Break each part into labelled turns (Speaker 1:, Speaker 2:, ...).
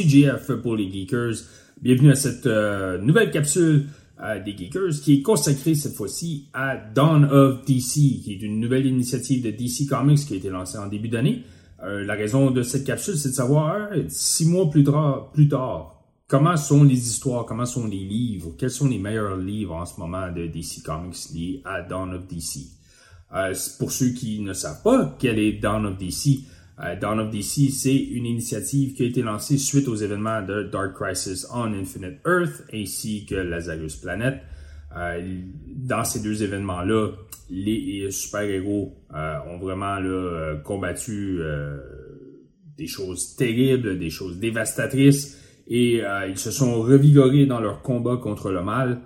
Speaker 1: JF pour les Geekers. Bienvenue à cette euh, nouvelle capsule euh, des Geekers qui est consacrée cette fois-ci à Dawn of DC, qui est une nouvelle initiative de DC Comics qui a été lancée en début d'année. Euh, la raison de cette capsule, c'est de savoir, six mois plus tard, plus tard, comment sont les histoires, comment sont les livres, quels sont les meilleurs livres en ce moment de DC Comics liés à Dawn of DC. pour ceux qui ne savent pas quel est Dawn of DC, Dawn of DC, c'est une initiative qui a été lancée suite aux événements de Dark Crisis on Infinite Earth ainsi que Lazarus Planet. Euh, dans ces deux événements-là, les super-héros euh, ont vraiment combattu des choses terribles, des choses dévastatrices, et ils se sont revigorés dans leur combat contre le mal.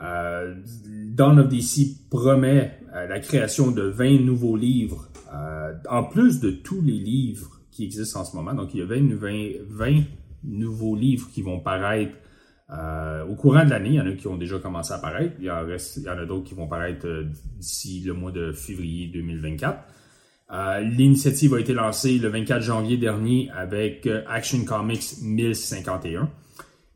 Speaker 1: Dawn of DC promet la création de 20 nouveaux livres euh, en plus de tous les livres qui existent en ce moment, donc il y a 20, nouveaux livres qui vont paraître euh, au courant de l'année. Il y en a qui ont déjà commencé à paraître. Il y en, reste, il y en a d'autres qui vont paraître euh, d'ici le mois de février 2024. L'initiative a été lancée le 24 janvier dernier avec Action Comics 1051.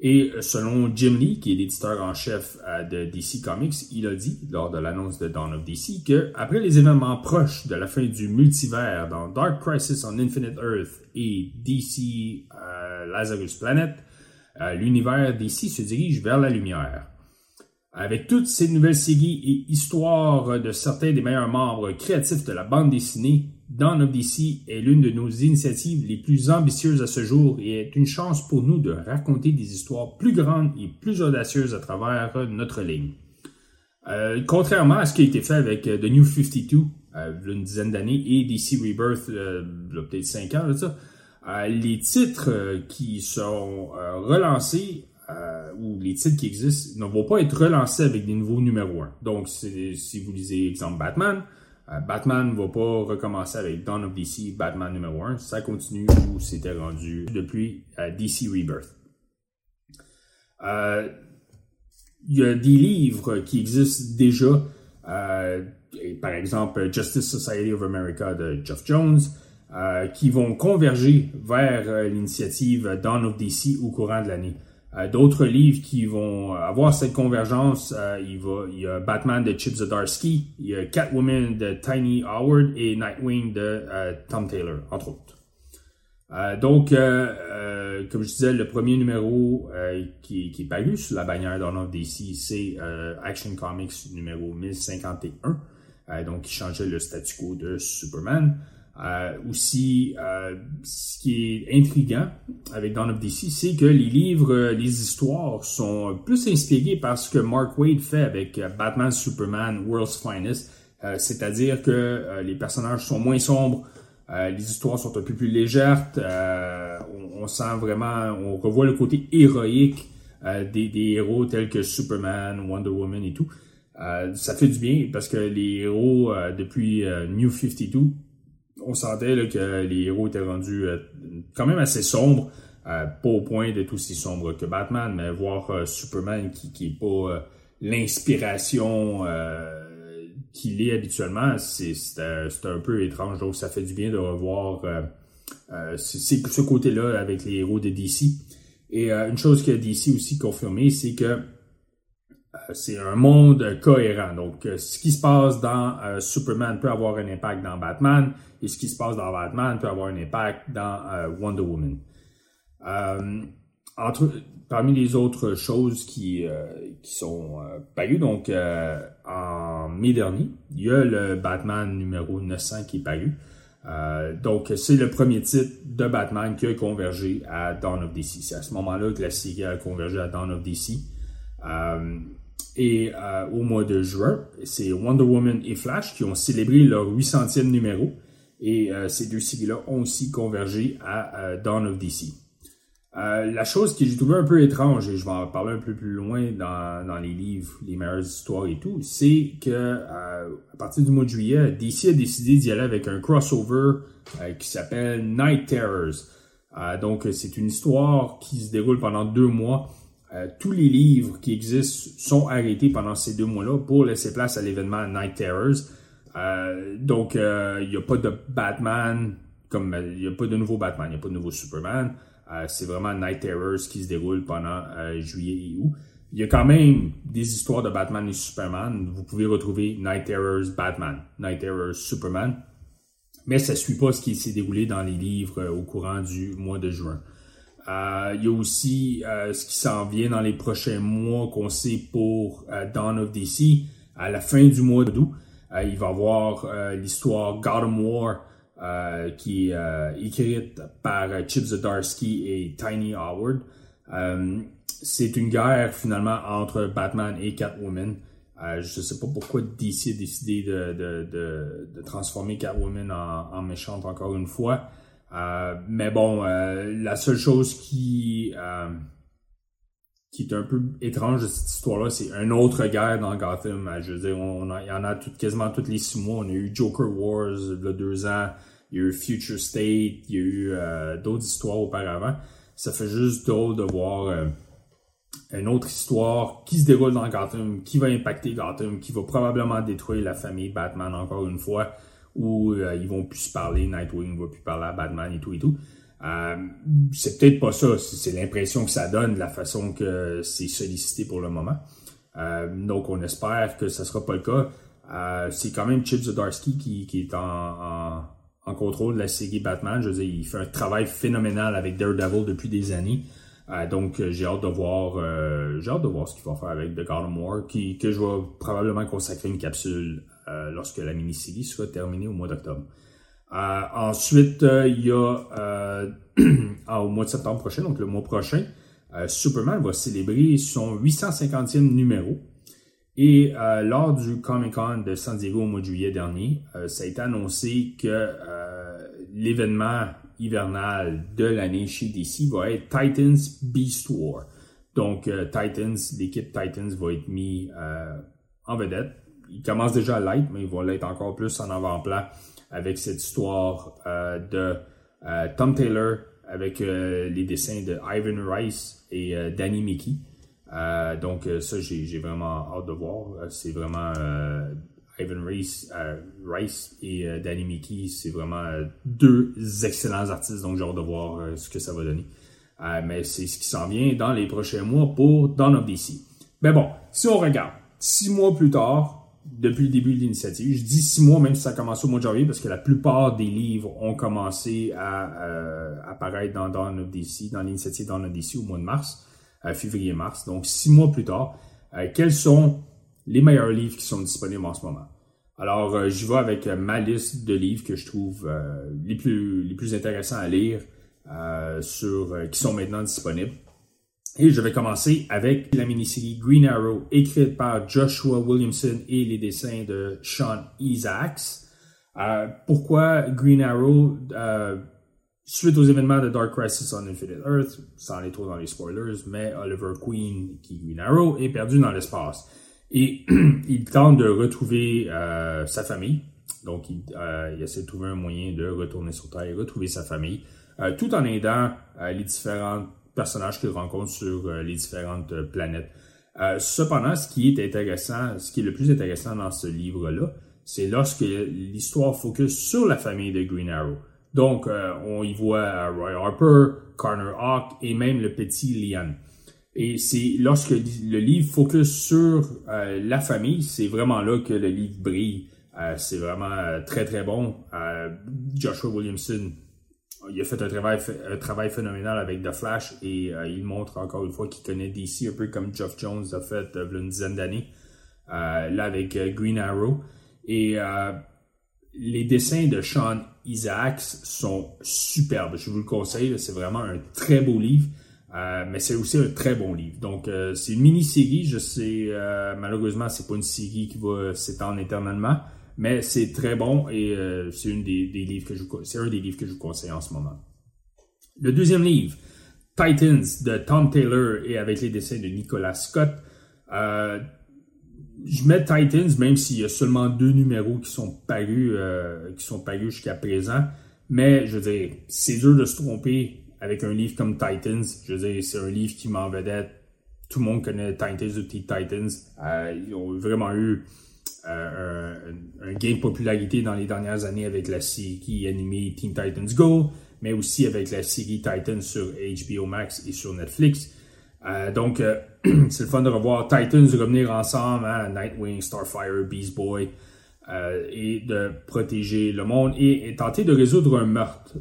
Speaker 1: Et euh, selon Jim Lee, qui est l'éditeur en chef euh, de DC Comics, il a dit lors de l'annonce de Dawn of DC que après les événements proches de la fin du multivers dans Dark Crisis on Infinite Earth et DC euh, Lazarus Planet, l'univers DC se dirige vers la lumière. Avec toutes ces nouvelles séries et histoires de certains des meilleurs membres créatifs de la bande dessinée, Of DC est l'une de nos initiatives les plus ambitieuses à ce jour et est une chance pour nous de raconter des histoires plus grandes et plus audacieuses à travers notre ligne. Euh, contrairement à ce qui a été fait avec euh, The New 52, euh, une dizaine d'années, et DC Rebirth, peut-être 5 ans, les titres qui sont relancés ou les titres qui existent ne vont pas être relancés avec des nouveaux numéros 1. Donc, si vous lisez, exemple, Batman, euh, Batman ne va pas recommencer avec Dawn of DC, Batman numéro 1. Ça continue où c'était rendu depuis euh, DC Rebirth. Euh, il y a des livres qui existent déjà, par exemple Justice Society of America de Jeff Jones, qui vont converger vers l'initiative Dawn of DC au courant de l'année. Euh, d'autres livres qui vont avoir cette convergence, euh, il, y a Batman de Chip Zdarsky, il y a Catwoman de Tiny Howard et Nightwing de euh, Tom Taylor, entre autres. donc, comme je disais, le premier numéro qui, est paru sous la bannière of DC, c'est Action Comics numéro 1051, donc qui changeait le statu quo de Superman. Euh, aussi, euh, ce qui est intriguant avec Dawn of DC, c'est que les livres, euh, les histoires sont plus inspirés par ce que Mark Wade fait avec Batman, Superman, World's Finest, c'est-à-dire que les personnages sont moins sombres, les histoires sont un peu plus légères, on, sent vraiment, on revoit le côté héroïque des, des, héros tels que Superman, Wonder Woman et tout. ça fait du bien parce que les héros depuis New 52 on sentait que les héros étaient rendus euh, quand même assez sombres. Euh, pas au point d'être aussi sombre que Batman, mais voir euh, Superman qui, qui est pas l'inspiration qu'il est habituellement, c'est un peu étrange. Donc ça fait du bien de revoir ce côté-là avec les héros de DC. Et une chose que DC aussi confirmé, c'est que c'est un monde cohérent. Donc, euh, ce qui se passe dans euh, Superman peut avoir un impact dans Batman, et ce qui se passe dans Batman peut avoir un impact dans euh, Wonder Woman. entre, parmi les autres choses qui, qui sont parues, donc en mai dernier, il y a le Batman numéro 900 qui est paru. donc, c'est le premier titre de Batman qui a convergé à Dawn of DC. C'est à ce moment-là que la série a convergé à Dawn of DC. Et euh, au mois de juin, c'est Wonder Woman et Flash qui ont célébré leur 800e numéro. Et euh, ces deux séries-là ont aussi convergé à euh, Dawn of DC. la chose que j'ai trouvé un peu étrange, et je vais en parler un peu plus loin dans, dans les livres, les meilleures histoires et tout, c'est que à partir du mois de juillet, DC a décidé d'y aller avec un crossover qui s'appelle Night Terrors. donc c'est une histoire qui se déroule pendant deux mois euh, tous les livres qui existent sont arrêtés pendant ces deux mois-là pour laisser place à l'événement Night Terrors. Euh, donc, il euh, n'y a pas de Batman, comme il n'y a pas de nouveau Batman, il n'y a pas de nouveau Superman. c'est vraiment Night Terrors qui se déroule pendant juillet et août. Il y a quand même des histoires de Batman et Superman. Vous pouvez retrouver Night Terrors Batman, Night Terrors Superman, mais ça ne suit pas ce qui s'est déroulé dans les livres au courant du mois de juin. Euh, il y a aussi euh, ce qui s'en vient dans les prochains mois qu'on sait pour euh, Dawn of DC. À la fin du mois d'août, il va y avoir l'histoire Gotham War qui est écrite par Chip Zdarsky et Tiny Howard. c'est une guerre finalement entre Batman et Catwoman. je ne sais pas pourquoi DC a décidé de, transformer Catwoman en méchante encore une fois. Euh, mais bon, euh, la seule chose qui, euh, qui est un peu étrange de cette histoire-là, c'est une autre guerre dans Gotham. Je veux dire, on, il y en a tout, quasiment tous les six mois. On a eu Joker Wars il y a deux ans, il y a eu Future State, il y a eu d'autres histoires auparavant. Ça fait juste drôle de voir une autre histoire qui se déroule dans Gotham, qui va impacter Gotham, qui va probablement détruire la famille Batman encore une fois où euh, ils vont plus se parler, Nightwing va plus parler à Batman et tout et tout. Euh, c'est peut-être pas ça, c'est l'impression que ça donne, la façon que c'est sollicité pour le moment. Euh, donc on espère que ça sera pas le cas. C'est quand même Chip Zdarsky qui, qui est en, contrôle de la série Batman. Je veux dire, il fait un travail phénoménal avec Daredevil depuis des années. Donc j'ai hâte de voir j'ai hâte de voir ce qu'il va faire avec The God War, qui, que je vais probablement consacrer une capsule euh, lorsque la mini-série sera terminée au mois d'octobre. Euh, ensuite, euh, il y a au mois de septembre prochain, donc le mois prochain, Superman va célébrer son 850e numéro. Et lors du Comic Con de San Diego au mois de juillet dernier, ça a été annoncé que l'événement hivernal de l'année chez DC va être Titans Beast War. Donc Titans, l'équipe Titans va être mis en vedette il commence déjà à l'être, mais il va l'être encore plus en avant-plan avec cette histoire euh, de euh, Tom Taylor avec euh, les dessins de Ivan Rice et Danny Mickey. donc ça, j'ai vraiment hâte de voir. C'est vraiment Ivan Rice, Rice et Danny Mickey, c'est vraiment deux excellents artistes, donc j'ai hâte de voir ce que ça va donner. mais c'est ce qui s'en vient dans les prochains mois pour Dawn of DC. Mais bon, si on regarde, six mois plus tard, depuis le début de l'initiative. Je dis six mois, même si ça a commencé au mois de janvier, parce que la plupart des livres ont commencé à euh, apparaître dans Dawn of DC, dans l'initiative DC au mois de mars, euh, février-mars. Donc, six mois plus tard, euh, quels sont les meilleurs livres qui sont disponibles en ce moment? Alors, j'y vais avec ma liste de livres que je trouve les, plus, les plus intéressants à lire, sur, qui sont maintenant disponibles. Et je vais commencer avec la mini-série Green Arrow, écrite par Joshua Williamson et les dessins de Sean Isaacs. Euh, pourquoi Green Arrow euh, Suite aux événements de Dark Crisis on Infinite Earth, sans aller trop dans les spoilers, mais Oliver Queen, qui est Green Arrow, est perdu dans l'espace. Et il tente de retrouver euh, sa famille. Donc, il, il, essaie de trouver un moyen de retourner sur Terre et retrouver sa famille, tout en aidant les différentes personnages qu'il rencontre sur euh, les différentes euh, planètes. Euh, cependant, ce qui est intéressant, ce qui est le plus intéressant dans ce livre-là, c'est lorsque l'histoire focus sur la famille de Green Arrow. Donc, on y voit Roy Harper, Carter Hawk et même le petit Lian. Et c'est lorsque le livre focus sur la famille, c'est vraiment là que le livre brille. c'est vraiment très très bon. Joshua Williamson il a fait un travail, un travail phénoménal avec The Flash et euh, il montre encore une fois qu'il connaît DC un peu comme Geoff Jones a fait euh, une dizaine d'années, euh, là avec Green Arrow. Et les dessins de Sean Isaacs sont superbes. Je vous le conseille, c'est vraiment un très beau livre. mais c'est aussi un très bon livre. Donc, c'est une mini-série. Je sais, malheureusement, c'est pas une série qui va s'étendre éternellement. Mais c'est très bon et euh, c'est une des, livres que je c'est un des livres que je vous conseille en ce moment. Le deuxième livre, Titans de Tom Taylor et avec les dessins de Nicolas Scott. Euh, je mets Titans même s'il y a seulement deux numéros qui sont parus euh, qui sont parus jusqu'à présent. Mais je veux dire, c'est dur de se tromper avec un livre comme Titans. Je veux dire, c'est un livre qui m'en vedette. Tout le monde connaît Titans ou Titans. ils ont vraiment eu euh, un, gain de popularité dans les dernières années avec la série animée Teen Titans Go, mais aussi avec la série Titan sur HBO Max et sur Netflix. donc, c'est le fun de revoir Titans revenir ensemble, hein, Nightwing, Starfire, Beast Boy, et de protéger le monde et, tenter de résoudre un meurtre.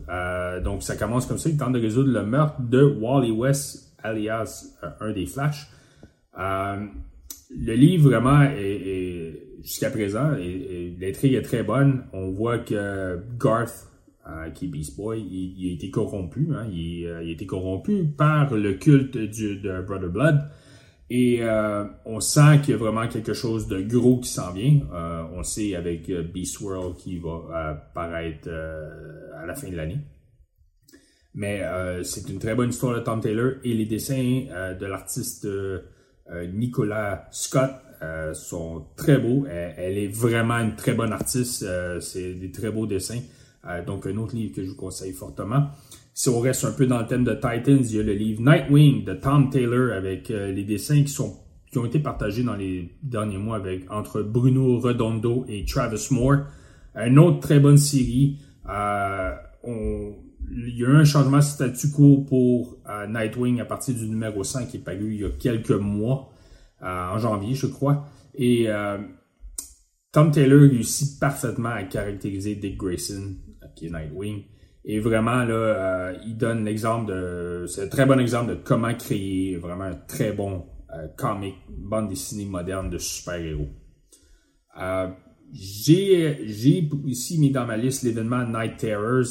Speaker 1: donc, ça commence comme ça, il tente de résoudre le meurtre de Wally West, alias un des Flash. le livre, vraiment, est jusqu'à présent, l'intrigue est très bonne. On voit que Garth, euh, qui est Beast Boy, il, a été corrompu. Hein. il, euh, il, a été corrompu par le culte du, de Brother Blood. Et euh, on sent qu'il y a vraiment quelque chose de gros qui s'en vient. on sait avec Beast World qui va apparaître à la fin de l'année. Mais c'est une très bonne histoire de Tom Taylor et les dessins de l'artiste Nicolas Scott euh, sont très beaux. Elle, est vraiment une très bonne artiste. Euh, c'est des très beaux dessins. Euh, donc, un autre livre que je vous conseille fortement. Si on reste un peu dans le thème de Titans, il y a le livre Nightwing de Tom Taylor avec les dessins qui ont été partagés dans les derniers mois avec entre Bruno Redondo et Travis Moore. Une autre très bonne série. Il y a eu un changement de statu quo pour Nightwing à partir du numéro 5 qui est paru il y a quelques mois. Euh, en janvier, je crois. Et euh, Tom Taylor réussit parfaitement à caractériser Dick Grayson, qui est Nightwing. Et vraiment, là, euh, il donne l'exemple de. C'est un très bon exemple de comment créer vraiment un très bon comic, bande dessinée moderne de super-héros. j'ai, ici mis dans ma liste l'événement Night Terrors.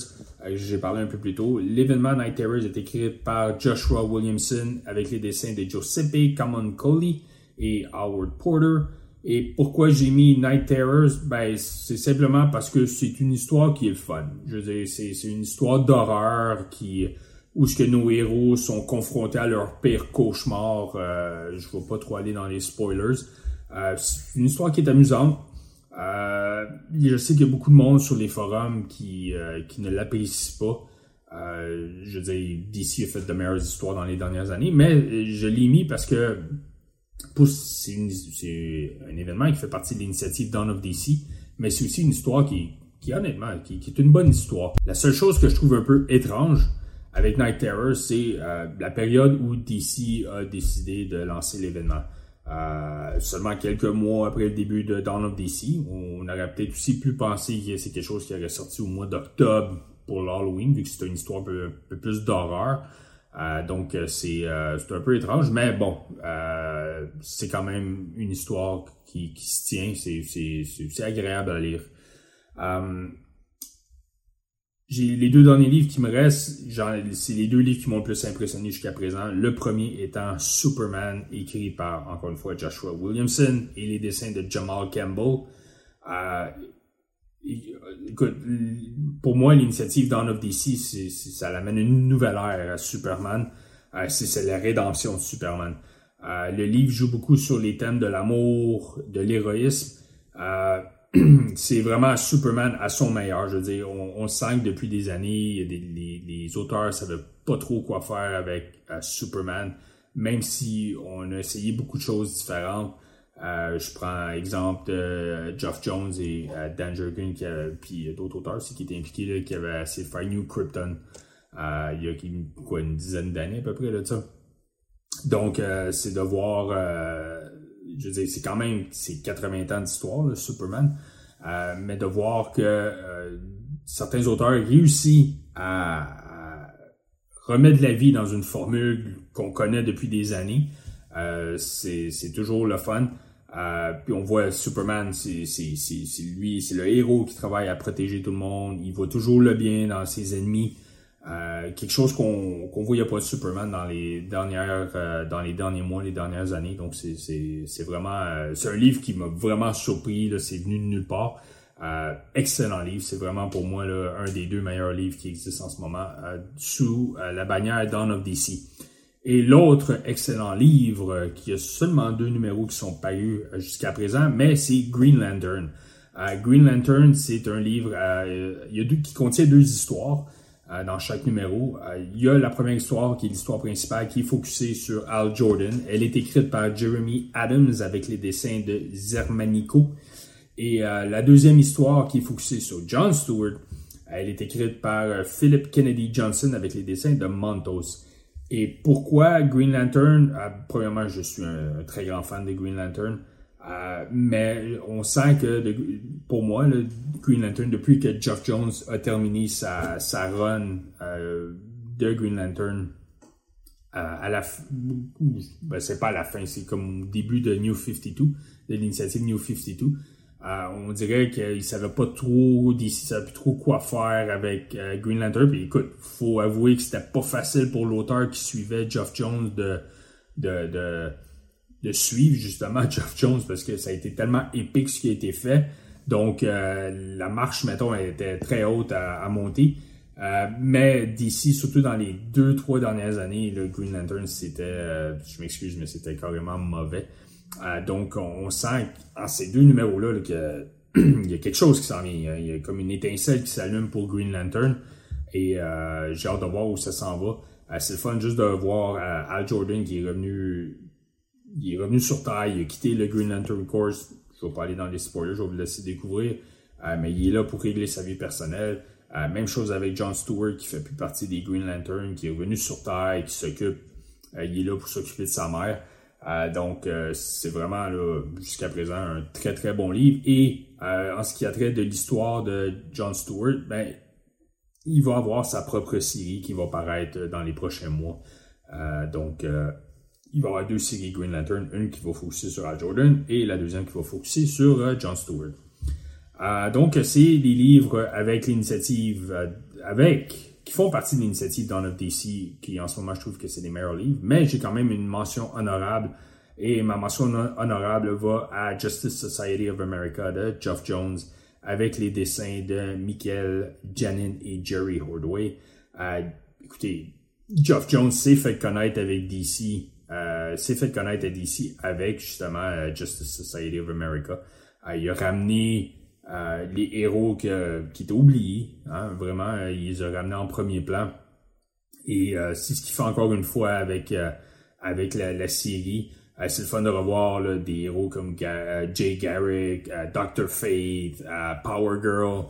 Speaker 1: j'ai parlé un peu plus tôt. L'événement Night Terrors est écrit par Joshua Williamson avec les dessins de Giuseppe Camoncoli et Howard Porter. Et pourquoi j'ai mis Night Terrors? Ben, c'est simplement parce que c'est une histoire qui est fun. Je veux dire, c'est, une histoire d'horreur qui, où ce que nos héros sont confrontés à leur pire cauchemar. Euh, je ne vais pas trop aller dans les spoilers. Euh, c'est une histoire qui est amusante. Euh, je sais qu'il y a beaucoup de monde sur les forums qui, qui ne l'apprécient pas. je veux dire, DC a fait de meilleures histoires dans les dernières années, mais je l'ai mis parce que c'est un événement qui fait partie de l'initiative Dawn of DC, mais c'est aussi une histoire qui, honnêtement, qui, est une bonne histoire. La seule chose que je trouve un peu étrange avec Night Terror, c'est euh, la période où DC a décidé de lancer l'événement. Euh, seulement quelques mois après le début de Dawn of DC, on aurait peut-être aussi pu penser que c'est quelque chose qui aurait sorti au mois d'octobre pour l'Halloween, vu que c'est une histoire un peu plus d'horreur. Euh, donc euh, c'est un peu étrange, mais bon, euh, c'est quand même une histoire qui, qui se tient, c'est agréable à lire. j'ai les deux derniers livres qui me restent, c'est les deux livres qui m'ont le plus impressionné jusqu'à présent. Le premier étant Superman, écrit par, encore une fois, Joshua Williamson, et les dessins de Jamal Campbell. Pour moi, l'initiative Dawn of DC, ça amène une nouvelle ère à Superman. Euh, c'est la rédemption de Superman. Euh, le livre joue beaucoup sur les thèmes de l'amour, de l'héroïsme. Euh, c'est vraiment Superman à son meilleur. Je veux dire, on, sent que depuis des années, les, les, auteurs ne savaient pas trop quoi faire avec Superman, même si on a essayé beaucoup de choses différentes. Euh, je prends exemple de Geoff Jones et euh, Dan Jurgen, puis d'autres auteurs qui étaient impliqués, qui avaient de faire New Krypton euh, il y a quoi, une dizaine d'années à peu près de ça. Donc, c'est de voir, je veux dire, c'est quand même c'est 80 ans d'histoire, le Superman, mais de voir que certains auteurs réussissent à, à, remettre de la vie dans une formule qu'on connaît depuis des années. c'est toujours le fun. Euh, puis on voit Superman, c'est lui, c'est le héros qui travaille à protéger tout le monde. Il voit toujours le bien dans ses ennemis. Euh, quelque chose qu'on qu'on voyait pas de Superman dans les dernières euh, dans les derniers mois, les dernières années. Donc c'est vraiment c'est un livre qui m'a vraiment surpris. C'est venu de nulle part. excellent livre. C'est vraiment pour moi là, un des deux meilleurs livres qui existent en ce moment sous la bannière Dawn of DC. Et l'autre excellent livre, qui a seulement deux numéros qui sont parus euh, jusqu'à présent, mais c'est Green Lantern. Euh, Green Lantern, c'est un livre euh, il y a deux, qui contient deux histoires dans chaque numéro. il y a la première histoire, qui est l'histoire principale, qui est focusée sur Al Jordan. Elle est écrite par Jeremy Adams avec les dessins de Zermanico. Et la deuxième histoire, qui est focusée sur John Stewart, Elle est écrite par Philip Kennedy Johnson avec les dessins de Montos. Et pourquoi Green Lantern Premièrement, je suis un, très grand fan de Green Lantern. mais on sent que, pour moi, le Green Lantern, depuis que Geoff Jones a terminé sa, run de Green Lantern, à la ben, c'est pas à la fin, c'est comme début de New 52, de l'initiative New 52. Euh, on dirait qu'il savait pas trop plus trop quoi faire avec euh, Green Lantern. Puis écoute, faut avouer que c'était pas facile pour l'auteur qui suivait Geoff Jones de, de, de, suivre justement Geoff Jones parce que ça a été tellement épique ce qui a été fait. Donc euh, la marche, mettons, était très haute à monter. Euh, mais d'ici, surtout dans les deux, trois dernières années, le Green Lantern, c'était, je m'excuse, mais c'était carrément mauvais. Euh, donc, on, sent en ces deux numéros-là qu'il y a quelque chose qui s'en vient. Il y a comme une étincelle qui s'allume pour Green Lantern. Et j'ai hâte de voir où ça s'en va. c'est le fun juste de voir Al Jordan qui est revenu il est revenu sur Terre, il a quitté le Green Lantern Course. Je vais pas aller dans les spoilers, je vais vous laisser découvrir. mais il est là pour régler sa vie personnelle. Euh, même chose avec John Stewart qui fait plus partie des Green Lantern, qui est revenu sur Terre qui s'occupe, euh, il est là pour s'occuper de sa mère. Euh, donc c'est vraiment jusqu'à présent un très très bon livre. Et en ce qui a trait de l'histoire de John Stewart, ben il va avoir sa propre série qui va paraître dans les prochains mois. donc il va y avoir deux séries Green Lantern, une qui va focuser sur Al Jordan et la deuxième qui va focuser sur John Stewart. Euh, donc, c'est des livres avec l'initiative, euh, avec, qui font partie de l'initiative Dawn of DC, qui en ce moment, je trouve que c'est des meilleurs livres, mais j'ai quand même une mention honorable, et ma mention honorable va à Justice Society of America de Geoff Jones, avec les dessins de Michael Janin et Jerry Hordway. Euh, écoutez, Geoff Jones s'est fait connaître avec DC, s'est fait connaître à DC avec justement Justice Society of America. il a ramené euh, les héros qui étaient oubliés. Hein, vraiment, euh, ils les ont ramenés en premier plan. Et euh, c'est ce qu'il fait encore une fois avec, avec la, série. c'est le fun de revoir des héros comme Jay Garrick, Dr. Fate, Power Girl,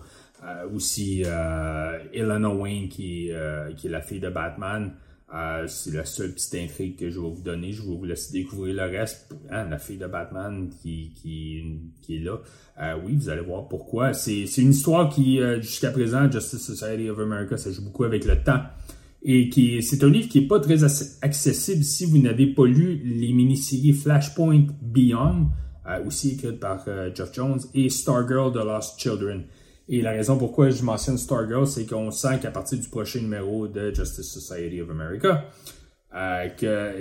Speaker 1: aussi Elena Wayne qui, qui est la fille de Batman. Euh, c'est la seule petite intrigue que je vais vous donner. Je vais vous laisser découvrir le reste. Hein, la fille de Batman qui, qui, est là. Euh, oui, vous allez voir pourquoi. C'est, c'est une histoire qui, euh, jusqu'à présent, Justice Society of America, ça joue beaucoup avec le temps. Et qui c'est un livre qui est pas très accessible si vous n'avez pas lu les mini-séries Flashpoint Beyond, aussi écrites par Jeff Jones, et Stargirl The Lost Children. Et la raison pourquoi je mentionne Stargirl, c'est qu'on sent qu'à partir du prochain numéro de Justice Society of America, euh,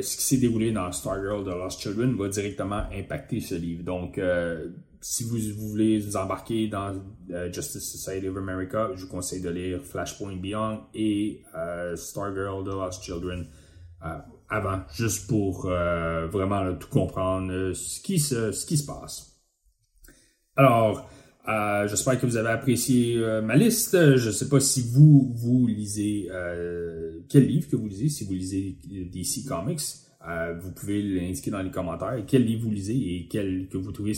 Speaker 1: ce qui s'est déroulé dans Stargirl The Lost Children va directement impacter ce livre. Donc, euh, si vous, voulez vous embarquer dans euh, Justice Society of America, je vous conseille de lire Flashpoint Beyond et Stargirl The Lost Children avant, juste pour vraiment tout comprendre ce, qui se, ce qui se passe. Alors, euh, j'espère que vous avez apprécié euh, ma liste. Je ne sais pas si vous, vous lisez euh, quel livre que vous lisez, si vous lisez DC Comics. vous pouvez l'indiquer dans les commentaires. Quel livre vous lisez et quel que vous trouvez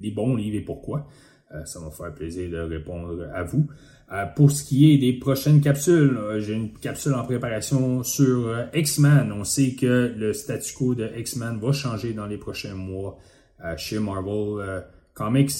Speaker 1: les bons livres et pourquoi. ça va me faire plaisir de répondre à vous. pour ce qui est des prochaines capsules, j'ai une capsule en préparation sur X-Men. On sait que le statu quo de X-Men va changer dans les prochains mois chez Marvel Comics.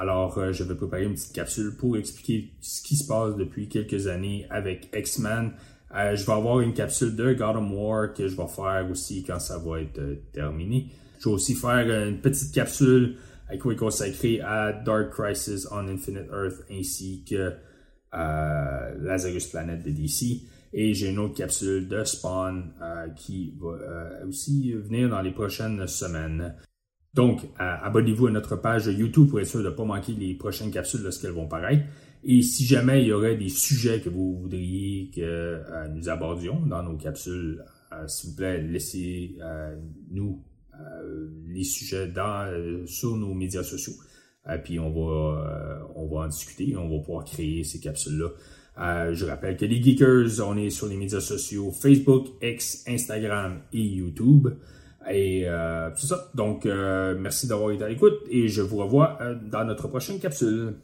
Speaker 1: Alors, euh, je vais préparer une petite capsule pour expliquer ce qui se passe depuis quelques années avec X-Men. Euh, je vais avoir une capsule de God of War que je vais faire aussi quand ça va être euh, terminé. Je vais aussi faire une petite capsule qui va être consacrée à Dark Crisis on Infinite Earth ainsi que Lazarus Planet de DC. Et j'ai une autre capsule de Spawn qui va aussi venir dans les prochaines semaines. Donc, abonnez-vous à notre page YouTube pour être sûr de ne pas manquer les prochaines capsules lorsqu'elles vont paraître. Et si jamais il y aurait des sujets que vous voudriez que euh, nous abordions dans nos capsules, euh, s'il vous plaît, laissez-nous euh, les sujets sur nos médias sociaux. puis on va, on va en discuter, on va pouvoir créer ces capsules-là. je rappelle que les Geekers, on est sur les médias sociaux Facebook, X, Instagram et YouTube. Et euh, c'est ça. Donc, euh, merci d'avoir été à l'écoute et je vous revois euh, dans notre prochaine capsule.